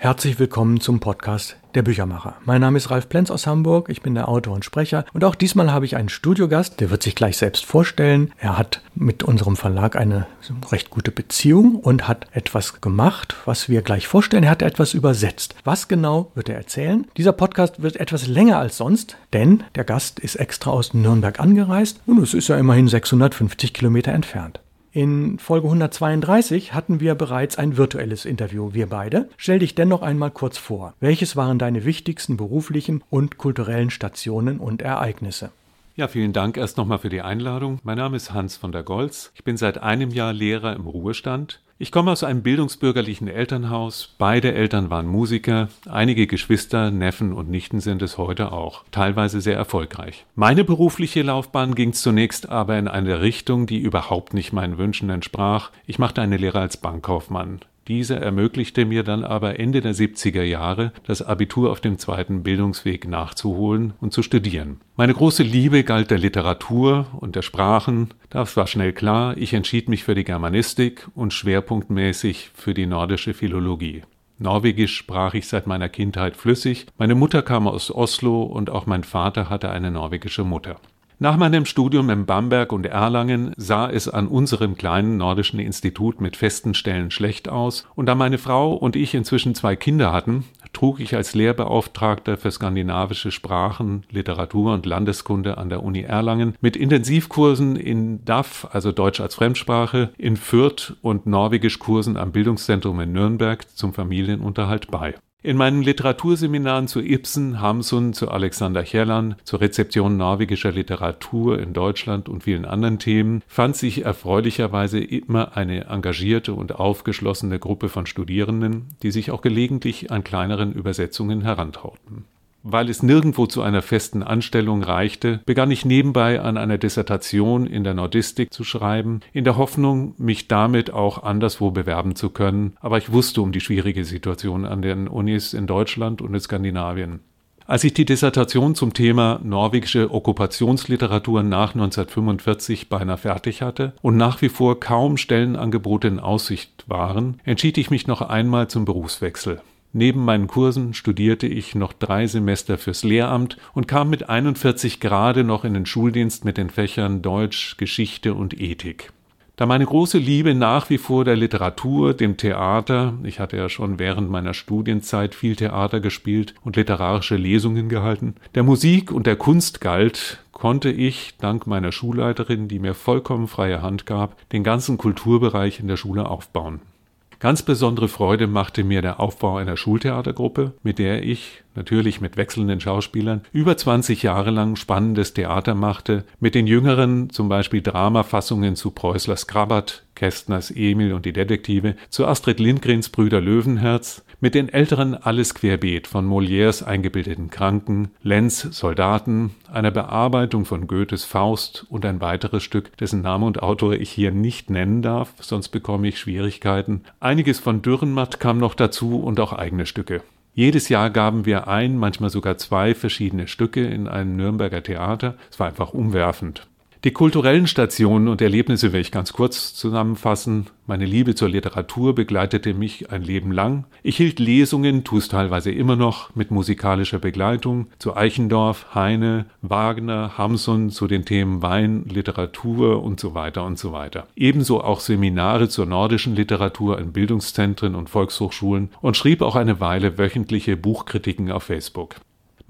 Herzlich willkommen zum Podcast Der Büchermacher. Mein Name ist Ralf Plenz aus Hamburg, ich bin der Autor und Sprecher und auch diesmal habe ich einen Studiogast, der wird sich gleich selbst vorstellen. Er hat mit unserem Verlag eine recht gute Beziehung und hat etwas gemacht, was wir gleich vorstellen. Er hat etwas übersetzt. Was genau wird er erzählen? Dieser Podcast wird etwas länger als sonst, denn der Gast ist extra aus Nürnberg angereist und es ist ja immerhin 650 Kilometer entfernt. In Folge 132 hatten wir bereits ein virtuelles Interview, wir beide. Stell dich dennoch einmal kurz vor. Welches waren deine wichtigsten beruflichen und kulturellen Stationen und Ereignisse? Ja, vielen Dank erst nochmal für die Einladung. Mein Name ist Hans von der Goltz. Ich bin seit einem Jahr Lehrer im Ruhestand. Ich komme aus einem bildungsbürgerlichen Elternhaus. Beide Eltern waren Musiker. Einige Geschwister, Neffen und Nichten sind es heute auch. Teilweise sehr erfolgreich. Meine berufliche Laufbahn ging zunächst aber in eine Richtung, die überhaupt nicht meinen Wünschen entsprach. Ich machte eine Lehre als Bankkaufmann. Diese ermöglichte mir dann aber Ende der 70er Jahre, das Abitur auf dem zweiten Bildungsweg nachzuholen und zu studieren. Meine große Liebe galt der Literatur und der Sprachen. Das war schnell klar. Ich entschied mich für die Germanistik und schwerpunktmäßig für die nordische Philologie. Norwegisch sprach ich seit meiner Kindheit flüssig. Meine Mutter kam aus Oslo und auch mein Vater hatte eine norwegische Mutter. Nach meinem Studium in Bamberg und Erlangen sah es an unserem kleinen nordischen Institut mit festen Stellen schlecht aus, und da meine Frau und ich inzwischen zwei Kinder hatten, trug ich als Lehrbeauftragter für skandinavische Sprachen, Literatur und Landeskunde an der Uni Erlangen mit Intensivkursen in DAF, also Deutsch als Fremdsprache, in Fürth und Norwegischkursen am Bildungszentrum in Nürnberg zum Familienunterhalt bei. In meinen Literaturseminaren zu Ibsen, Hamsun, zu Alexander Chellan, zur Rezeption norwegischer Literatur in Deutschland und vielen anderen Themen fand sich erfreulicherweise immer eine engagierte und aufgeschlossene Gruppe von Studierenden, die sich auch gelegentlich an kleineren Übersetzungen herantrauten. Weil es nirgendwo zu einer festen Anstellung reichte, begann ich nebenbei an einer Dissertation in der Nordistik zu schreiben, in der Hoffnung, mich damit auch anderswo bewerben zu können, aber ich wusste um die schwierige Situation an den Unis in Deutschland und in Skandinavien. Als ich die Dissertation zum Thema norwegische Okkupationsliteratur nach 1945 beinahe fertig hatte und nach wie vor kaum Stellenangebote in Aussicht waren, entschied ich mich noch einmal zum Berufswechsel. Neben meinen Kursen studierte ich noch drei Semester fürs Lehramt und kam mit 41 gerade noch in den Schuldienst mit den Fächern Deutsch, Geschichte und Ethik. Da meine große Liebe nach wie vor der Literatur, dem Theater, ich hatte ja schon während meiner Studienzeit viel Theater gespielt und literarische Lesungen gehalten, der Musik und der Kunst galt, konnte ich, dank meiner Schulleiterin, die mir vollkommen freie Hand gab, den ganzen Kulturbereich in der Schule aufbauen. Ganz besondere Freude machte mir der Aufbau einer Schultheatergruppe, mit der ich, natürlich mit wechselnden Schauspielern, über 20 Jahre lang spannendes Theater machte, mit den Jüngeren zum Beispiel Dramafassungen zu Preußlers Krabat, Kästners Emil und die Detektive, zu Astrid Lindgrens Brüder Löwenherz, mit den älteren alles querbeet von Molières eingebildeten Kranken, Lenz Soldaten, einer Bearbeitung von Goethes Faust und ein weiteres Stück, dessen Name und Autor ich hier nicht nennen darf, sonst bekomme ich Schwierigkeiten. Einiges von Dürrenmatt kam noch dazu und auch eigene Stücke. Jedes Jahr gaben wir ein, manchmal sogar zwei verschiedene Stücke in einem Nürnberger Theater. Es war einfach umwerfend. Die kulturellen Stationen und Erlebnisse will ich ganz kurz zusammenfassen. Meine Liebe zur Literatur begleitete mich ein Leben lang. Ich hielt Lesungen, tue es teilweise immer noch, mit musikalischer Begleitung zu Eichendorff, Heine, Wagner, Hamsun zu den Themen Wein, Literatur und so weiter und so weiter. Ebenso auch Seminare zur nordischen Literatur in Bildungszentren und Volkshochschulen und schrieb auch eine Weile wöchentliche Buchkritiken auf Facebook.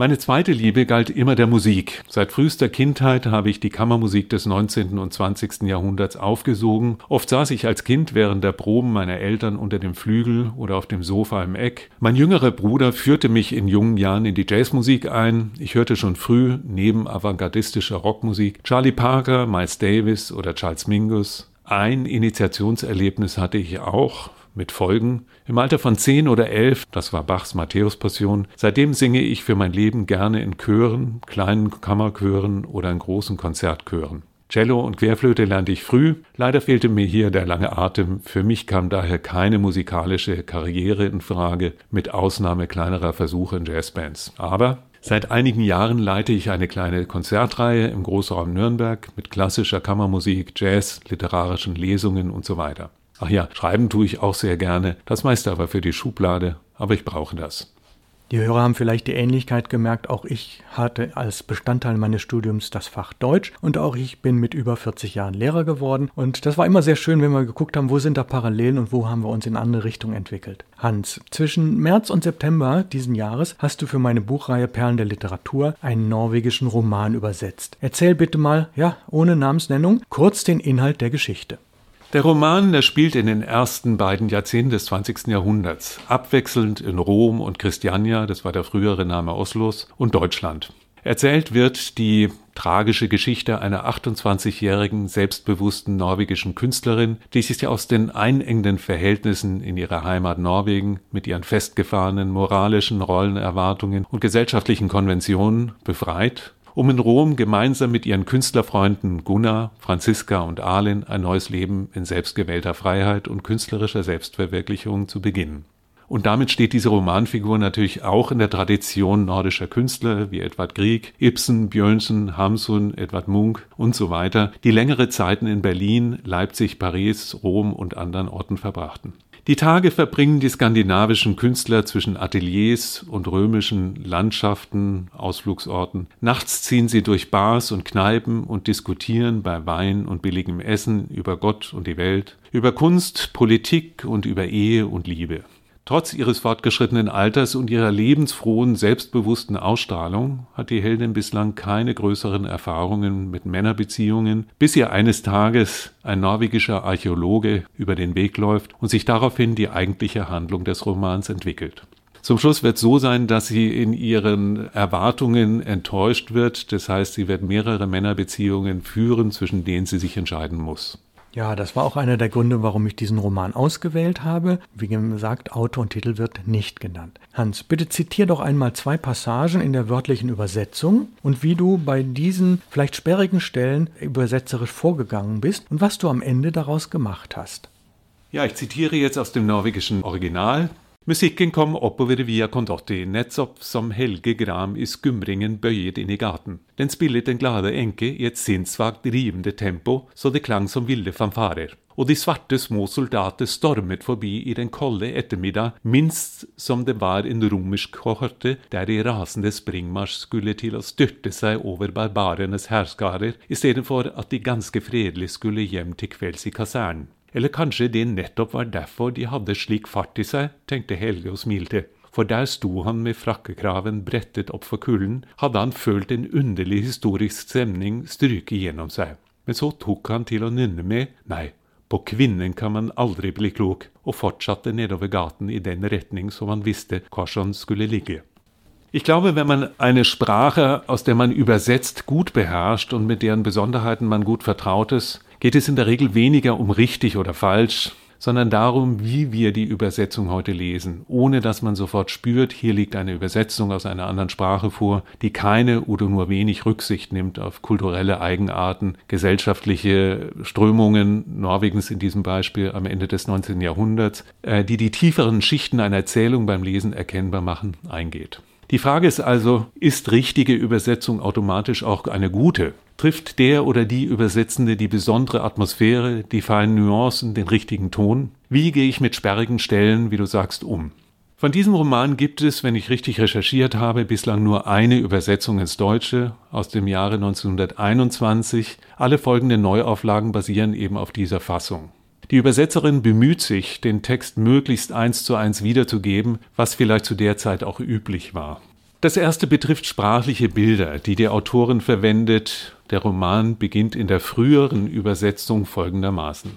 Meine zweite Liebe galt immer der Musik. Seit frühester Kindheit habe ich die Kammermusik des 19. und 20. Jahrhunderts aufgesogen. Oft saß ich als Kind während der Proben meiner Eltern unter dem Flügel oder auf dem Sofa im Eck. Mein jüngerer Bruder führte mich in jungen Jahren in die Jazzmusik ein. Ich hörte schon früh neben avantgardistischer Rockmusik Charlie Parker, Miles Davis oder Charles Mingus. Ein Initiationserlebnis hatte ich auch mit Folgen. Im Alter von zehn oder elf, das war Bachs Matthäus-Passion, seitdem singe ich für mein Leben gerne in Chören, kleinen Kammerchören oder in großen Konzertchören. Cello und Querflöte lernte ich früh. Leider fehlte mir hier der lange Atem. Für mich kam daher keine musikalische Karriere in Frage, mit Ausnahme kleinerer Versuche in Jazzbands. Aber Seit einigen Jahren leite ich eine kleine Konzertreihe im Großraum Nürnberg mit klassischer Kammermusik, Jazz, literarischen Lesungen und so. Ach ja, schreiben tue ich auch sehr gerne, das meiste aber für die Schublade, aber ich brauche das. Die Hörer haben vielleicht die Ähnlichkeit gemerkt. Auch ich hatte als Bestandteil meines Studiums das Fach Deutsch und auch ich bin mit über 40 Jahren Lehrer geworden. Und das war immer sehr schön, wenn wir geguckt haben, wo sind da Parallelen und wo haben wir uns in andere Richtungen entwickelt. Hans, zwischen März und September diesen Jahres hast du für meine Buchreihe Perlen der Literatur einen norwegischen Roman übersetzt. Erzähl bitte mal, ja, ohne Namensnennung, kurz den Inhalt der Geschichte. Der Roman, der spielt in den ersten beiden Jahrzehnten des 20. Jahrhunderts, abwechselnd in Rom und Christiania, das war der frühere Name Oslos, und Deutschland. Erzählt wird die tragische Geschichte einer 28-jährigen, selbstbewussten norwegischen Künstlerin, die sich aus den einengenden Verhältnissen in ihrer Heimat Norwegen mit ihren festgefahrenen moralischen Rollenerwartungen und gesellschaftlichen Konventionen befreit um in Rom gemeinsam mit ihren Künstlerfreunden Gunnar, Franziska und Arlen ein neues Leben in selbstgewählter Freiheit und künstlerischer Selbstverwirklichung zu beginnen. Und damit steht diese Romanfigur natürlich auch in der Tradition nordischer Künstler wie Edvard Grieg, Ibsen, Björnsen, Hamsun, Edvard Munk und so weiter, die längere Zeiten in Berlin, Leipzig, Paris, Rom und anderen Orten verbrachten. Die Tage verbringen die skandinavischen Künstler zwischen Ateliers und römischen Landschaften, Ausflugsorten. Nachts ziehen sie durch Bars und Kneipen und diskutieren bei Wein und billigem Essen über Gott und die Welt, über Kunst, Politik und über Ehe und Liebe. Trotz ihres fortgeschrittenen Alters und ihrer lebensfrohen, selbstbewussten Ausstrahlung hat die Heldin bislang keine größeren Erfahrungen mit Männerbeziehungen, bis ihr eines Tages ein norwegischer Archäologe über den Weg läuft und sich daraufhin die eigentliche Handlung des Romans entwickelt. Zum Schluss wird so sein, dass sie in ihren Erwartungen enttäuscht wird. Das heißt, sie wird mehrere Männerbeziehungen führen, zwischen denen sie sich entscheiden muss. Ja, das war auch einer der Gründe, warum ich diesen Roman ausgewählt habe. Wie gesagt, Autor und Titel wird nicht genannt. Hans, bitte zitier doch einmal zwei Passagen in der wörtlichen Übersetzung und wie du bei diesen vielleicht sperrigen Stellen übersetzerisch vorgegangen bist und was du am Ende daraus gemacht hast. Ja, ich zitiere jetzt aus dem norwegischen Original. Musikken kom oppover via Condotti, nettopp som Helge Gram i skumringen bøyet inn i gaten. Den spillet den glade enke i et sinnssvakt rivende tempo, så det klang som ville fanfarer. Og de svarte små soldater stormet forbi i den kolde ettermiddag, minst som det var en romersk kohorte der i rasende springmarsj skulle til å styrte seg over barbarenes hærskarer, istedenfor at de ganske fredelig skulle hjem til kvelds i kasernen. Eller kanskje det nettopp var derfor de hadde slik fart i seg, tenkte Helge og smilte. For der sto han med frakkekraven brettet opp for kulden, hadde han følt en underlig historisk stemning stryke gjennom seg. Men så tok han til å nynne med Nei, på kvinnen kan man aldri bli klok, og fortsatte nedover gaten i den retning som han visste Korson skulle ligge. Ich glaube, wenn man eine Sprache, aus der man übersetzt, gut beherrscht und mit deren Besonderheiten man gut vertraut ist, geht es in der Regel weniger um richtig oder falsch, sondern darum, wie wir die Übersetzung heute lesen, ohne dass man sofort spürt, hier liegt eine Übersetzung aus einer anderen Sprache vor, die keine oder nur wenig Rücksicht nimmt auf kulturelle Eigenarten, gesellschaftliche Strömungen Norwegens in diesem Beispiel am Ende des 19. Jahrhunderts, äh, die die tieferen Schichten einer Erzählung beim Lesen erkennbar machen, eingeht. Die Frage ist also, ist richtige Übersetzung automatisch auch eine gute? Trifft der oder die Übersetzende die besondere Atmosphäre, die feinen Nuancen, den richtigen Ton? Wie gehe ich mit sperrigen Stellen, wie du sagst, um? Von diesem Roman gibt es, wenn ich richtig recherchiert habe, bislang nur eine Übersetzung ins Deutsche aus dem Jahre 1921. Alle folgenden Neuauflagen basieren eben auf dieser Fassung. Die Übersetzerin bemüht sich, den Text möglichst eins zu eins wiederzugeben, was vielleicht zu der Zeit auch üblich war. Das erste betrifft sprachliche Bilder, die die Autorin verwendet. Der Roman beginnt in der früheren Übersetzung folgendermaßen.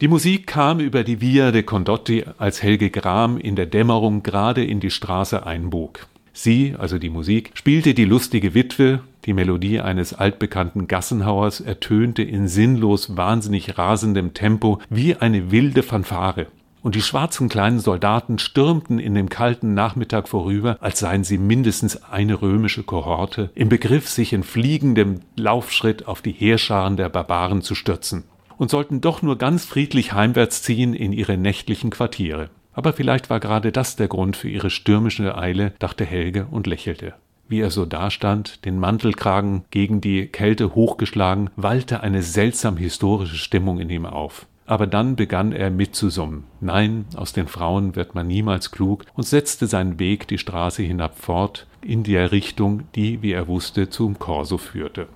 Die Musik kam über die Via de Condotti, als Helge Gram in der Dämmerung gerade in die Straße einbog. Sie, also die Musik, spielte die lustige Witwe, die Melodie eines altbekannten Gassenhauers ertönte in sinnlos wahnsinnig rasendem Tempo wie eine wilde Fanfare und die schwarzen kleinen Soldaten stürmten in dem kalten Nachmittag vorüber, als seien sie mindestens eine römische Kohorte, im Begriff, sich in fliegendem Laufschritt auf die Heerscharen der Barbaren zu stürzen, und sollten doch nur ganz friedlich heimwärts ziehen in ihre nächtlichen Quartiere. Aber vielleicht war gerade das der Grund für ihre stürmische Eile, dachte Helge und lächelte. Wie er so dastand, den Mantelkragen gegen die Kälte hochgeschlagen, wallte eine seltsam historische Stimmung in ihm auf. aber dann begann er mitzusummen. Nein, aus den Frauen wird man niemals klug und setzte seinen Weg die Straße hinab fort, in der Richtung, die, wie er wusste, zum Korso führte.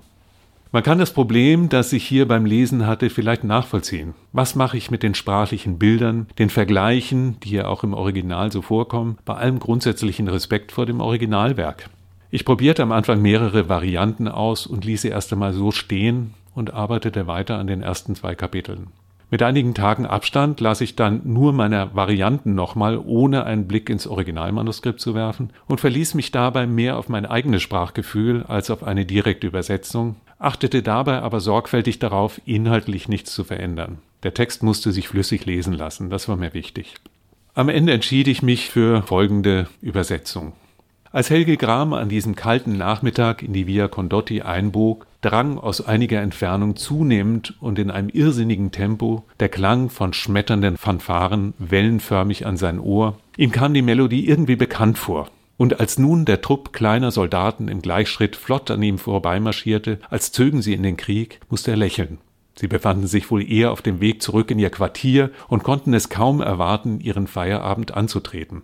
Man kann das Problem, das ich hier beim Lesen hatte, vielleicht nachvollziehen. Was mache ich mit den sprachlichen Bildern, den Vergleichen, die ja auch im Original so vorkommen, bei allem grundsätzlichen Respekt vor dem Originalwerk? Ich probierte am Anfang mehrere Varianten aus und ließ sie erst einmal so stehen und arbeitete weiter an den ersten zwei Kapiteln. Mit einigen Tagen Abstand las ich dann nur meine Varianten nochmal, ohne einen Blick ins Originalmanuskript zu werfen und verließ mich dabei mehr auf mein eigenes Sprachgefühl als auf eine direkte Übersetzung, achtete dabei aber sorgfältig darauf, inhaltlich nichts zu verändern. Der Text musste sich flüssig lesen lassen, das war mir wichtig. Am Ende entschied ich mich für folgende Übersetzung. Als Helge Gram an diesem kalten Nachmittag in die Via Condotti einbog, drang aus einiger Entfernung zunehmend und in einem irrsinnigen Tempo der Klang von schmetternden Fanfaren wellenförmig an sein Ohr. Ihm kam die Melodie irgendwie bekannt vor. Und als nun der Trupp kleiner Soldaten im Gleichschritt flott an ihm vorbeimarschierte, als zögen sie in den Krieg, musste er lächeln. Sie befanden sich wohl eher auf dem Weg zurück in ihr Quartier und konnten es kaum erwarten, ihren Feierabend anzutreten.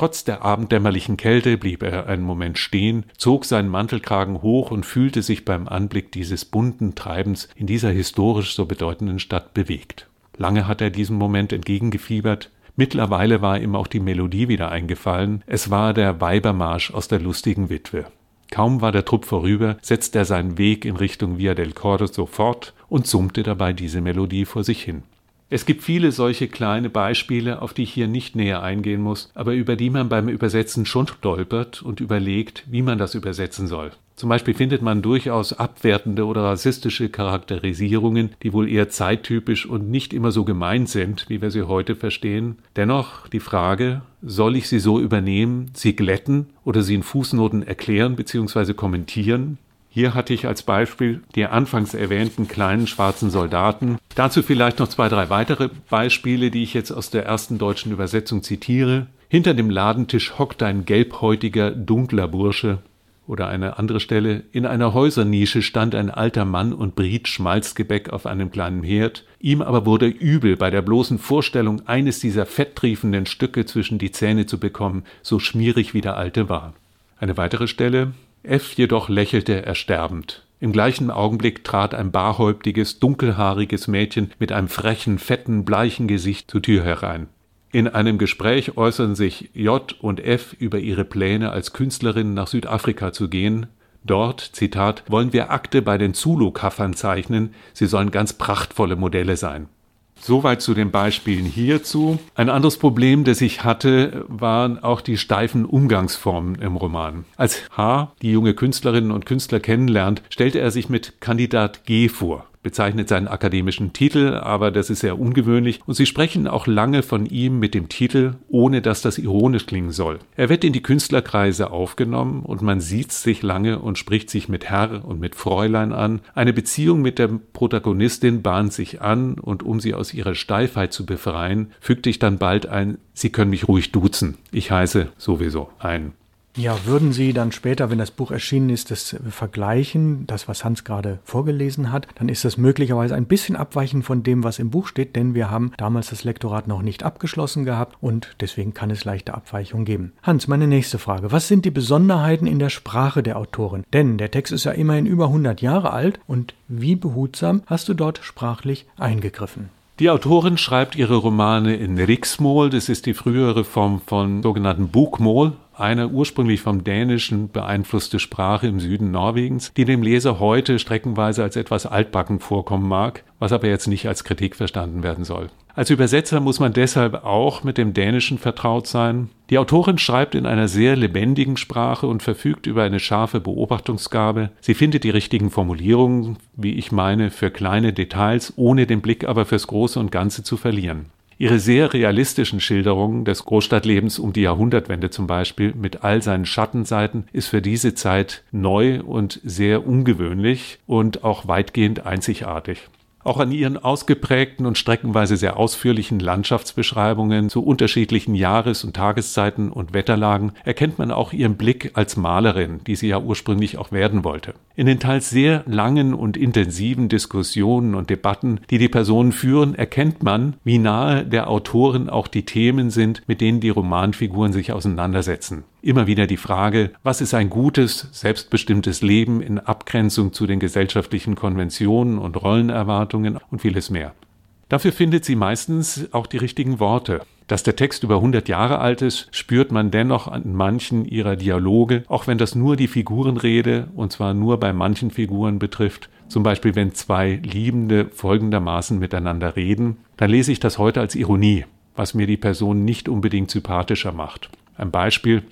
Trotz der abenddämmerlichen Kälte blieb er einen Moment stehen, zog seinen Mantelkragen hoch und fühlte sich beim Anblick dieses bunten Treibens in dieser historisch so bedeutenden Stadt bewegt. Lange hat er diesem Moment entgegengefiebert. Mittlerweile war ihm auch die Melodie wieder eingefallen. Es war der Weibermarsch aus der lustigen Witwe. Kaum war der Trupp vorüber, setzte er seinen Weg in Richtung Via del Corso fort und summte dabei diese Melodie vor sich hin. Es gibt viele solche kleine Beispiele, auf die ich hier nicht näher eingehen muss, aber über die man beim Übersetzen schon stolpert und überlegt, wie man das übersetzen soll. Zum Beispiel findet man durchaus abwertende oder rassistische Charakterisierungen, die wohl eher zeittypisch und nicht immer so gemeint sind, wie wir sie heute verstehen. Dennoch die Frage, soll ich sie so übernehmen, sie glätten oder sie in Fußnoten erklären bzw. kommentieren? Hier hatte ich als Beispiel die anfangs erwähnten kleinen schwarzen Soldaten. Dazu vielleicht noch zwei, drei weitere Beispiele, die ich jetzt aus der ersten deutschen Übersetzung zitiere. Hinter dem Ladentisch hockt ein gelbhäutiger, dunkler Bursche. Oder eine andere Stelle. In einer Häusernische stand ein alter Mann und briet Schmalzgebäck auf einem kleinen Herd. Ihm aber wurde übel bei der bloßen Vorstellung, eines dieser fetttriefenden Stücke zwischen die Zähne zu bekommen, so schmierig wie der alte war. Eine weitere Stelle. F jedoch lächelte ersterbend. Im gleichen Augenblick trat ein barhäuptiges, dunkelhaariges Mädchen mit einem frechen, fetten, bleichen Gesicht zur Tür herein. In einem Gespräch äußern sich J und F über ihre Pläne, als Künstlerin nach Südafrika zu gehen. Dort, Zitat, wollen wir Akte bei den Zulu-Kaffern zeichnen, sie sollen ganz prachtvolle Modelle sein. Soweit zu den Beispielen hierzu. Ein anderes Problem, das ich hatte, waren auch die steifen Umgangsformen im Roman. Als H. die junge Künstlerinnen und Künstler kennenlernt, stellte er sich mit Kandidat G vor bezeichnet seinen akademischen Titel, aber das ist sehr ungewöhnlich und sie sprechen auch lange von ihm mit dem Titel, ohne dass das ironisch klingen soll. Er wird in die Künstlerkreise aufgenommen und man sieht sich lange und spricht sich mit Herr und mit Fräulein an. Eine Beziehung mit der Protagonistin bahnt sich an und um sie aus ihrer Steifheit zu befreien, fügte ich dann bald ein, Sie können mich ruhig duzen. Ich heiße sowieso ein. Ja, würden Sie dann später, wenn das Buch erschienen ist, das vergleichen, das, was Hans gerade vorgelesen hat, dann ist das möglicherweise ein bisschen abweichend von dem, was im Buch steht, denn wir haben damals das Lektorat noch nicht abgeschlossen gehabt und deswegen kann es leichte Abweichungen geben. Hans, meine nächste Frage. Was sind die Besonderheiten in der Sprache der Autorin? Denn der Text ist ja immerhin über 100 Jahre alt und wie behutsam hast du dort sprachlich eingegriffen? Die Autorin schreibt ihre Romane in Riksmål, das ist die frühere Form von sogenannten Bokmål, eine ursprünglich vom Dänischen beeinflusste Sprache im Süden Norwegens, die dem Leser heute streckenweise als etwas altbacken vorkommen mag, was aber jetzt nicht als Kritik verstanden werden soll. Als Übersetzer muss man deshalb auch mit dem Dänischen vertraut sein. Die Autorin schreibt in einer sehr lebendigen Sprache und verfügt über eine scharfe Beobachtungsgabe. Sie findet die richtigen Formulierungen, wie ich meine, für kleine Details, ohne den Blick aber fürs Große und Ganze zu verlieren. Ihre sehr realistischen Schilderungen des Großstadtlebens um die Jahrhundertwende zum Beispiel mit all seinen Schattenseiten ist für diese Zeit neu und sehr ungewöhnlich und auch weitgehend einzigartig. Auch an ihren ausgeprägten und streckenweise sehr ausführlichen Landschaftsbeschreibungen zu unterschiedlichen Jahres- und Tageszeiten und Wetterlagen erkennt man auch ihren Blick als Malerin, die sie ja ursprünglich auch werden wollte. In den teils sehr langen und intensiven Diskussionen und Debatten, die die Personen führen, erkennt man, wie nahe der Autorin auch die Themen sind, mit denen die Romanfiguren sich auseinandersetzen. Immer wieder die Frage, was ist ein gutes, selbstbestimmtes Leben in Abgrenzung zu den gesellschaftlichen Konventionen und Rollenerwartungen und vieles mehr. Dafür findet sie meistens auch die richtigen Worte. Dass der Text über 100 Jahre alt ist, spürt man dennoch an manchen ihrer Dialoge, auch wenn das nur die Figurenrede, und zwar nur bei manchen Figuren betrifft. Zum Beispiel, wenn zwei Liebende folgendermaßen miteinander reden, dann lese ich das heute als Ironie, was mir die Person nicht unbedingt sympathischer macht. Ein Beispiel,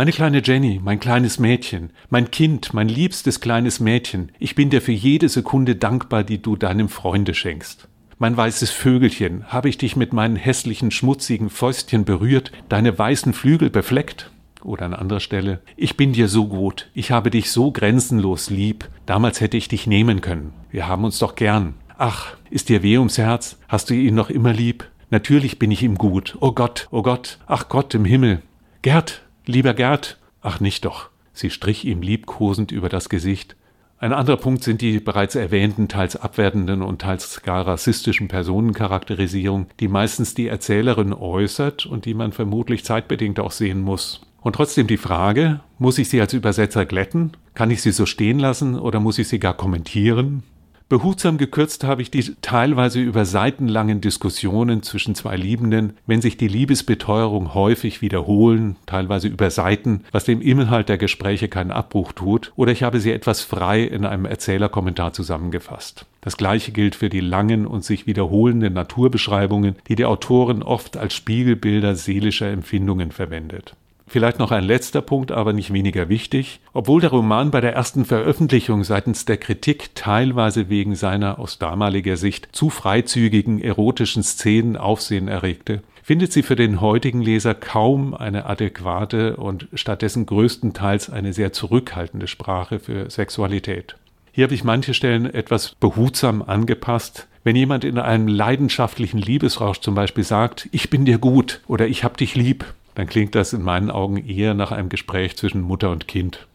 meine kleine Jenny, mein kleines Mädchen, mein Kind, mein liebstes kleines Mädchen, ich bin dir für jede Sekunde dankbar, die du deinem Freunde schenkst. Mein weißes Vögelchen, habe ich dich mit meinen hässlichen, schmutzigen Fäustchen berührt, deine weißen Flügel befleckt? Oder an anderer Stelle, ich bin dir so gut, ich habe dich so grenzenlos lieb, damals hätte ich dich nehmen können, wir haben uns doch gern. Ach, ist dir weh ums Herz, hast du ihn noch immer lieb? Natürlich bin ich ihm gut, oh Gott, oh Gott, ach Gott im Himmel. Gerd, Lieber Gerd, ach nicht doch. Sie strich ihm liebkosend über das Gesicht. Ein anderer Punkt sind die bereits erwähnten, teils abwertenden und teils gar rassistischen Personencharakterisierungen, die meistens die Erzählerin äußert und die man vermutlich zeitbedingt auch sehen muss. Und trotzdem die Frage, muss ich sie als Übersetzer glätten? Kann ich sie so stehen lassen oder muss ich sie gar kommentieren? Behutsam gekürzt habe ich die teilweise über seitenlangen Diskussionen zwischen zwei Liebenden, wenn sich die Liebesbeteuerung häufig wiederholen, teilweise über Seiten, was dem Inhalt der Gespräche keinen Abbruch tut, oder ich habe sie etwas frei in einem Erzählerkommentar zusammengefasst. Das gleiche gilt für die langen und sich wiederholenden Naturbeschreibungen, die die Autorin oft als Spiegelbilder seelischer Empfindungen verwendet. Vielleicht noch ein letzter Punkt, aber nicht weniger wichtig. Obwohl der Roman bei der ersten Veröffentlichung seitens der Kritik teilweise wegen seiner aus damaliger Sicht zu freizügigen erotischen Szenen Aufsehen erregte, findet sie für den heutigen Leser kaum eine adäquate und stattdessen größtenteils eine sehr zurückhaltende Sprache für Sexualität. Hier habe ich manche Stellen etwas behutsam angepasst. Wenn jemand in einem leidenschaftlichen Liebesrausch zum Beispiel sagt, ich bin dir gut oder ich hab dich lieb, dann klingt das in meinen Augen eher nach einem Gespräch zwischen Mutter und Kind.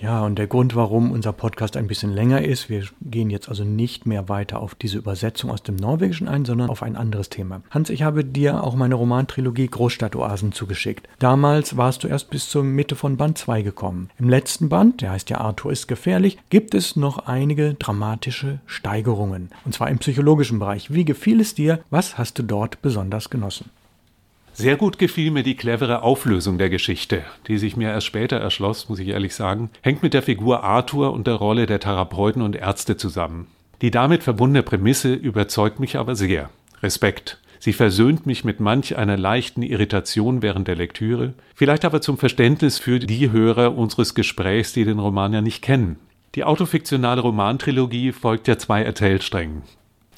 Ja, und der Grund, warum unser Podcast ein bisschen länger ist, wir gehen jetzt also nicht mehr weiter auf diese Übersetzung aus dem Norwegischen ein, sondern auf ein anderes Thema. Hans, ich habe dir auch meine Romantrilogie Großstadtoasen zugeschickt. Damals warst du erst bis zur Mitte von Band 2 gekommen. Im letzten Band, der heißt ja Arthur ist gefährlich, gibt es noch einige dramatische Steigerungen. Und zwar im psychologischen Bereich. Wie gefiel es dir? Was hast du dort besonders genossen? Sehr gut gefiel mir die clevere Auflösung der Geschichte, die sich mir erst später erschloss, muss ich ehrlich sagen, hängt mit der Figur Arthur und der Rolle der Therapeuten und Ärzte zusammen. Die damit verbundene Prämisse überzeugt mich aber sehr. Respekt. Sie versöhnt mich mit manch einer leichten Irritation während der Lektüre, vielleicht aber zum Verständnis für die Hörer unseres Gesprächs, die den Roman ja nicht kennen. Die autofiktionale Romantrilogie folgt ja zwei Erzählsträngen.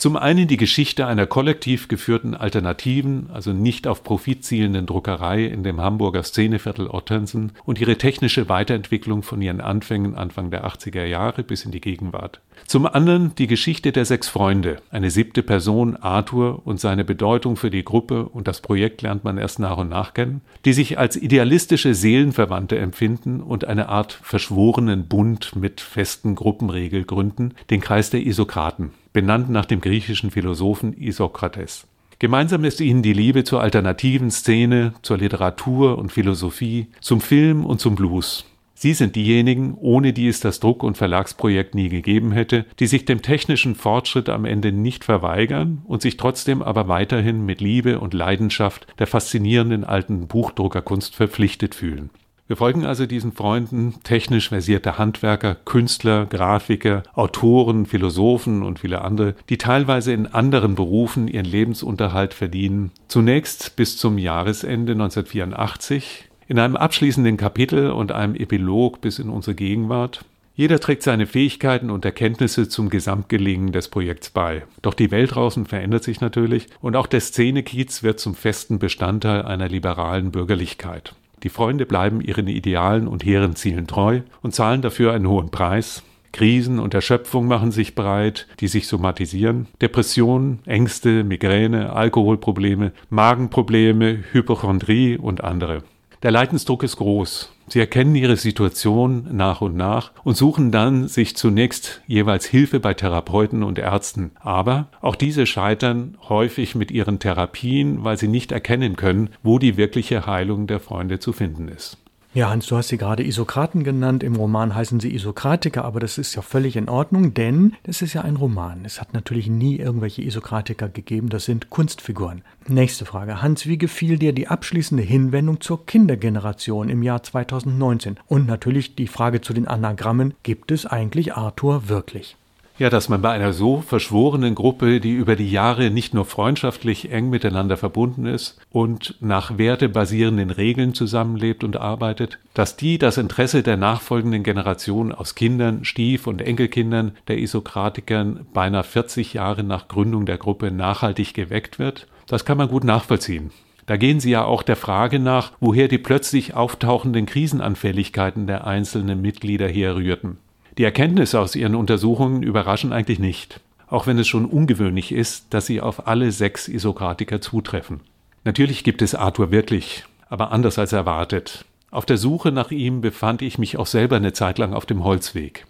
Zum einen die Geschichte einer kollektiv geführten alternativen, also nicht auf Profit zielenden Druckerei in dem Hamburger Szeneviertel Ottensen und ihre technische Weiterentwicklung von ihren Anfängen Anfang der 80er Jahre bis in die Gegenwart. Zum anderen die Geschichte der sechs Freunde, eine siebte Person, Arthur, und seine Bedeutung für die Gruppe und das Projekt lernt man erst nach und nach kennen, die sich als idealistische Seelenverwandte empfinden und eine Art verschworenen Bund mit festen Gruppenregel gründen, den Kreis der Isokraten benannt nach dem griechischen Philosophen Isokrates. Gemeinsam ist ihnen die Liebe zur alternativen Szene, zur Literatur und Philosophie, zum Film und zum Blues. Sie sind diejenigen, ohne die es das Druck- und Verlagsprojekt nie gegeben hätte, die sich dem technischen Fortschritt am Ende nicht verweigern und sich trotzdem aber weiterhin mit Liebe und Leidenschaft der faszinierenden alten Buchdruckerkunst verpflichtet fühlen. Wir folgen also diesen Freunden, technisch versierte Handwerker, Künstler, Grafiker, Autoren, Philosophen und viele andere, die teilweise in anderen Berufen ihren Lebensunterhalt verdienen. Zunächst bis zum Jahresende 1984, in einem abschließenden Kapitel und einem Epilog bis in unsere Gegenwart. Jeder trägt seine Fähigkeiten und Erkenntnisse zum Gesamtgelingen des Projekts bei. Doch die Welt draußen verändert sich natürlich und auch der Szenekiez wird zum festen Bestandteil einer liberalen Bürgerlichkeit. Die Freunde bleiben ihren Idealen und hehren Zielen treu und zahlen dafür einen hohen Preis. Krisen und Erschöpfung machen sich breit, die sich somatisieren. Depressionen, Ängste, Migräne, Alkoholprobleme, Magenprobleme, Hypochondrie und andere. Der Leidensdruck ist groß. Sie erkennen ihre Situation nach und nach und suchen dann sich zunächst jeweils Hilfe bei Therapeuten und Ärzten. Aber auch diese scheitern häufig mit ihren Therapien, weil sie nicht erkennen können, wo die wirkliche Heilung der Freunde zu finden ist. Ja, Hans, du hast sie gerade Isokraten genannt. Im Roman heißen sie Isokratiker, aber das ist ja völlig in Ordnung, denn es ist ja ein Roman. Es hat natürlich nie irgendwelche Isokratiker gegeben. Das sind Kunstfiguren. Nächste Frage. Hans, wie gefiel dir die abschließende Hinwendung zur Kindergeneration im Jahr 2019? Und natürlich die Frage zu den Anagrammen. Gibt es eigentlich Arthur wirklich? Ja, dass man bei einer so verschworenen Gruppe, die über die Jahre nicht nur freundschaftlich eng miteinander verbunden ist und nach wertebasierenden Regeln zusammenlebt und arbeitet, dass die das Interesse der nachfolgenden Generation aus Kindern, Stief- und Enkelkindern der Isokratikern beinahe 40 Jahre nach Gründung der Gruppe nachhaltig geweckt wird, das kann man gut nachvollziehen. Da gehen Sie ja auch der Frage nach, woher die plötzlich auftauchenden Krisenanfälligkeiten der einzelnen Mitglieder herrührten. Die Erkenntnisse aus ihren Untersuchungen überraschen eigentlich nicht, auch wenn es schon ungewöhnlich ist, dass sie auf alle sechs Isokratiker zutreffen. Natürlich gibt es Arthur wirklich, aber anders als erwartet. Auf der Suche nach ihm befand ich mich auch selber eine Zeit lang auf dem Holzweg.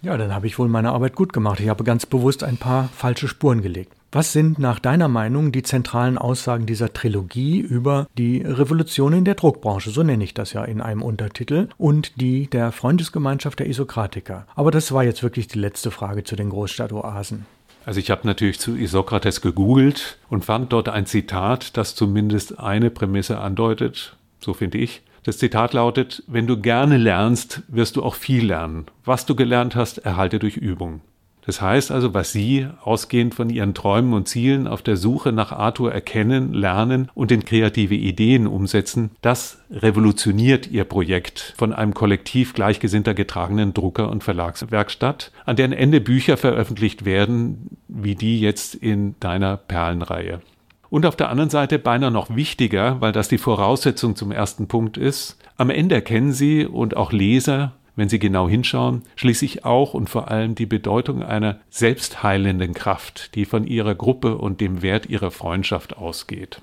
Ja, dann habe ich wohl meine Arbeit gut gemacht. Ich habe ganz bewusst ein paar falsche Spuren gelegt. Was sind nach deiner Meinung die zentralen Aussagen dieser Trilogie über die Revolution in der Druckbranche, so nenne ich das ja in einem Untertitel, und die der Freundesgemeinschaft der Isokratiker? Aber das war jetzt wirklich die letzte Frage zu den Großstadtoasen. Also ich habe natürlich zu Isokrates gegoogelt und fand dort ein Zitat, das zumindest eine Prämisse andeutet, so finde ich. Das Zitat lautet, wenn du gerne lernst, wirst du auch viel lernen. Was du gelernt hast, erhalte durch Übung. Das heißt also, was Sie, ausgehend von Ihren Träumen und Zielen, auf der Suche nach Arthur erkennen, lernen und in kreative Ideen umsetzen, das revolutioniert Ihr Projekt von einem Kollektiv gleichgesinnter getragenen Drucker- und Verlagswerkstatt, an deren Ende Bücher veröffentlicht werden, wie die jetzt in deiner Perlenreihe. Und auf der anderen Seite beinahe noch wichtiger, weil das die Voraussetzung zum ersten Punkt ist, am Ende erkennen Sie und auch Leser, wenn Sie genau hinschauen, schließlich auch und vor allem die Bedeutung einer selbstheilenden Kraft, die von Ihrer Gruppe und dem Wert Ihrer Freundschaft ausgeht.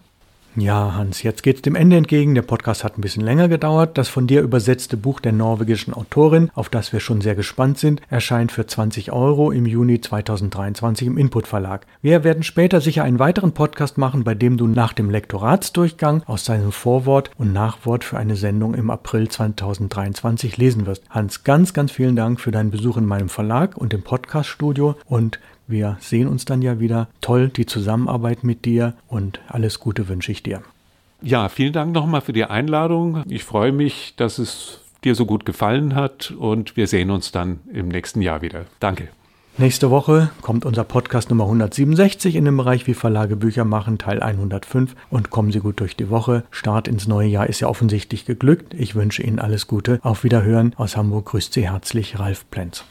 Ja, Hans, jetzt geht's dem Ende entgegen. Der Podcast hat ein bisschen länger gedauert. Das von dir übersetzte Buch der norwegischen Autorin, auf das wir schon sehr gespannt sind, erscheint für 20 Euro im Juni 2023 im Input Verlag. Wir werden später sicher einen weiteren Podcast machen, bei dem du nach dem Lektoratsdurchgang aus seinem Vorwort und Nachwort für eine Sendung im April 2023 lesen wirst. Hans, ganz, ganz vielen Dank für deinen Besuch in meinem Verlag und im Podcaststudio und wir sehen uns dann ja wieder. Toll, die Zusammenarbeit mit dir und alles Gute wünsche ich dir. Ja, vielen Dank nochmal für die Einladung. Ich freue mich, dass es dir so gut gefallen hat und wir sehen uns dann im nächsten Jahr wieder. Danke. Nächste Woche kommt unser Podcast Nummer 167 in dem Bereich Wie Verlage Bücher machen, Teil 105. Und kommen Sie gut durch die Woche. Start ins neue Jahr ist ja offensichtlich geglückt. Ich wünsche Ihnen alles Gute. Auf Wiederhören. Aus Hamburg grüßt Sie herzlich Ralf Plenz.